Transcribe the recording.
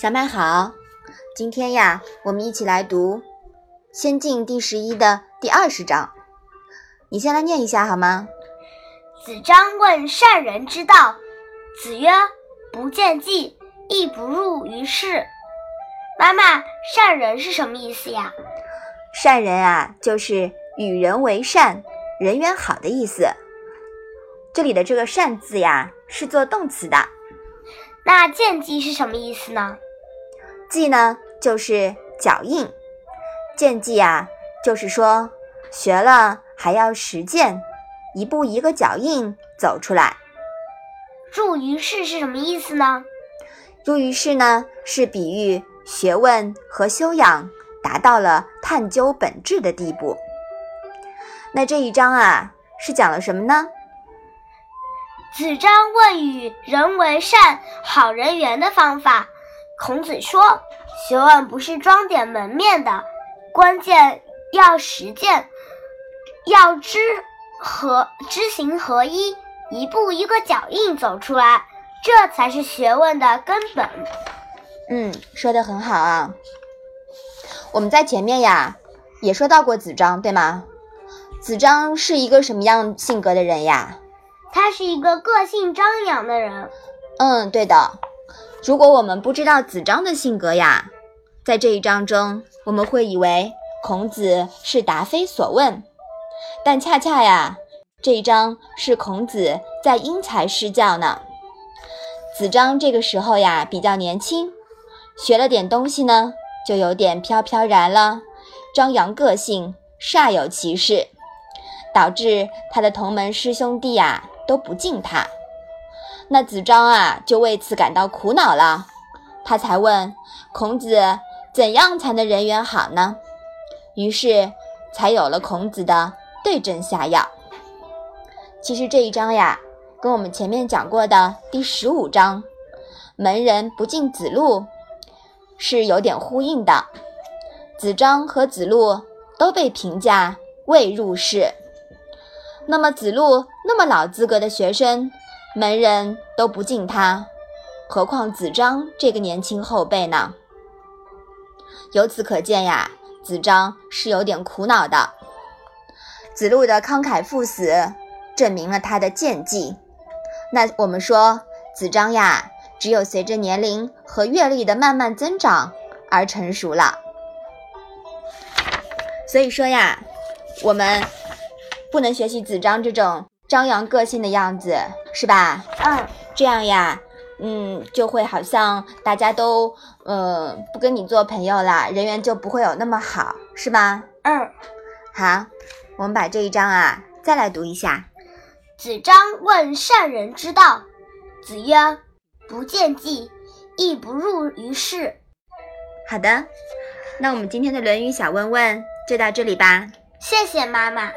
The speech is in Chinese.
小麦好，今天呀，我们一起来读《仙境》第十一的第二十章。你先来念一下好吗？子张问善人之道，子曰：“不见计，亦不入于世。”妈妈，善人是什么意思呀？善人啊，就是与人为善、人缘好的意思。这里的这个“善”字呀，是做动词的。那见计是什么意思呢？计呢，就是脚印。见计啊，就是说学了还要实践，一步一个脚印走出来。入于世是什么意思呢？入于世呢，是比喻学问和修养达到了探究本质的地步。那这一章啊，是讲了什么呢？子张问与人为善、好人缘的方法。孔子说：“学问不是装点门面的，关键要实践，要知和知行合一，一步一个脚印走出来，这才是学问的根本。”嗯，说的很好啊。我们在前面呀也说到过子张，对吗？子张是一个什么样性格的人呀？他是一个个性张扬的人。嗯，对的。如果我们不知道子张的性格呀，在这一章中，我们会以为孔子是答非所问，但恰恰呀，这一章是孔子在因材施教呢。子张这个时候呀比较年轻，学了点东西呢，就有点飘飘然了，张扬个性，煞有其事，导致他的同门师兄弟呀都不敬他。那子张啊，就为此感到苦恼了。他才问孔子：“怎样才能人缘好呢？”于是才有了孔子的对症下药。其实这一章呀，跟我们前面讲过的第十五章“门人不敬子路”是有点呼应的。子张和子路都被评价未入仕。那么子路那么老资格的学生。门人都不敬他，何况子张这个年轻后辈呢？由此可见呀，子张是有点苦恼的。子路的慷慨赴死，证明了他的剑技。那我们说，子张呀，只有随着年龄和阅历的慢慢增长而成熟了。所以说呀，我们不能学习子张这种。张扬个性的样子是吧？嗯，这样呀，嗯，就会好像大家都呃不跟你做朋友啦，人缘就不会有那么好，是吧？嗯，好，我们把这一章啊再来读一下。子张问善人之道，子曰：不见计，亦不入于事。好的，那我们今天的《论语》小问问就到这里吧。谢谢妈妈。